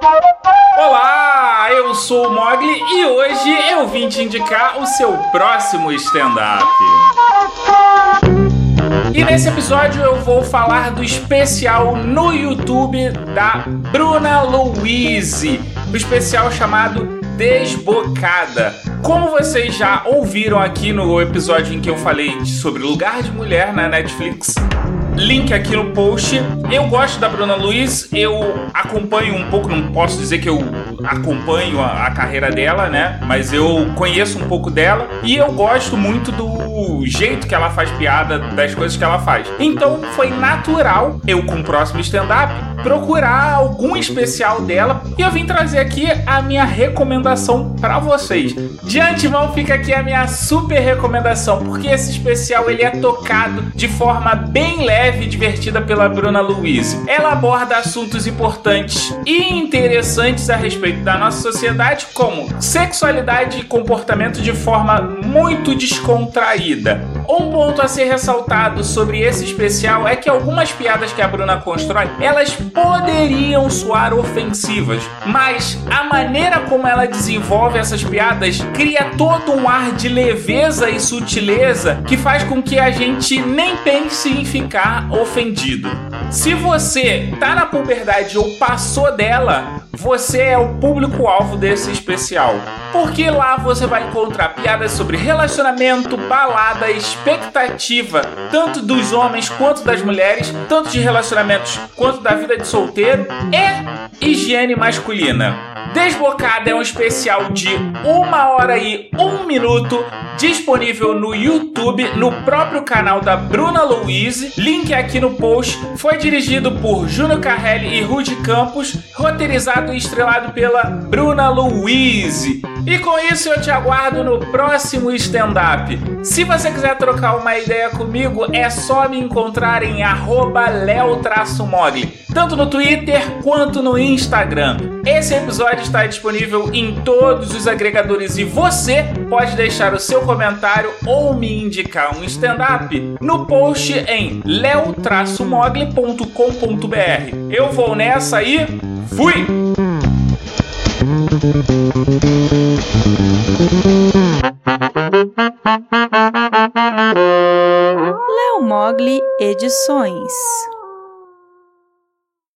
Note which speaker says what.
Speaker 1: Olá, eu sou o Mogli e hoje eu vim te indicar o seu próximo stand-up. E nesse episódio eu vou falar do especial no YouTube da Bruna Louise, o especial chamado Desbocada. Como vocês já ouviram aqui no episódio em que eu falei sobre Lugar de Mulher na Netflix, link aqui no post. Eu gosto da Bruna Luiz, eu acompanho um pouco, não posso dizer que eu acompanho a, a, carreira dela, né? Mas eu conheço um pouco dela e eu gosto muito do jeito que ela faz piada, das coisas que ela faz. Então foi natural eu, com o próximo stand-up, procurar algum especial dela e eu vim trazer aqui a minha recomendação para vocês. De antemão fica aqui a minha super recomendação, porque esse especial ele é tocado de forma bem leve e divertida pela Bruna Louise. Ela aborda assuntos importantes e interessantes a respeito da nossa sociedade, como sexualidade e comportamento de forma muito descontraída. Um ponto a ser ressaltado sobre esse especial é que algumas piadas que a Bruna constrói, elas poderiam soar ofensivas, mas a maneira como ela desenvolve essas piadas cria todo um ar de leveza e sutileza que faz com que a gente nem pense em ficar ofendido. Se você tá na puberdade ou passou dela, você é o público-alvo desse especial. Porque lá você vai encontrar piadas sobre relacionamento, balada, expectativa, tanto dos homens quanto das mulheres, tanto de relacionamentos quanto da vida de solteiro e higiene masculina. Desbocada é um especial de uma hora e um minuto, disponível no YouTube, no próprio canal da Bruna Louise. Link aqui no post. Dirigido por Júnior Carrelli e Rudy Campos, roteirizado e estrelado pela Bruna Louise. E com isso eu te aguardo no próximo stand-up. Se você quiser trocar uma ideia comigo, é só me encontrar em leo-mogli, tanto no Twitter quanto no Instagram. Esse episódio está disponível em todos os agregadores e você pode deixar o seu comentário ou me indicar um stand-up no post em leo-mogli.com.br. Eu vou nessa e fui!
Speaker 2: Leo Mogli Edições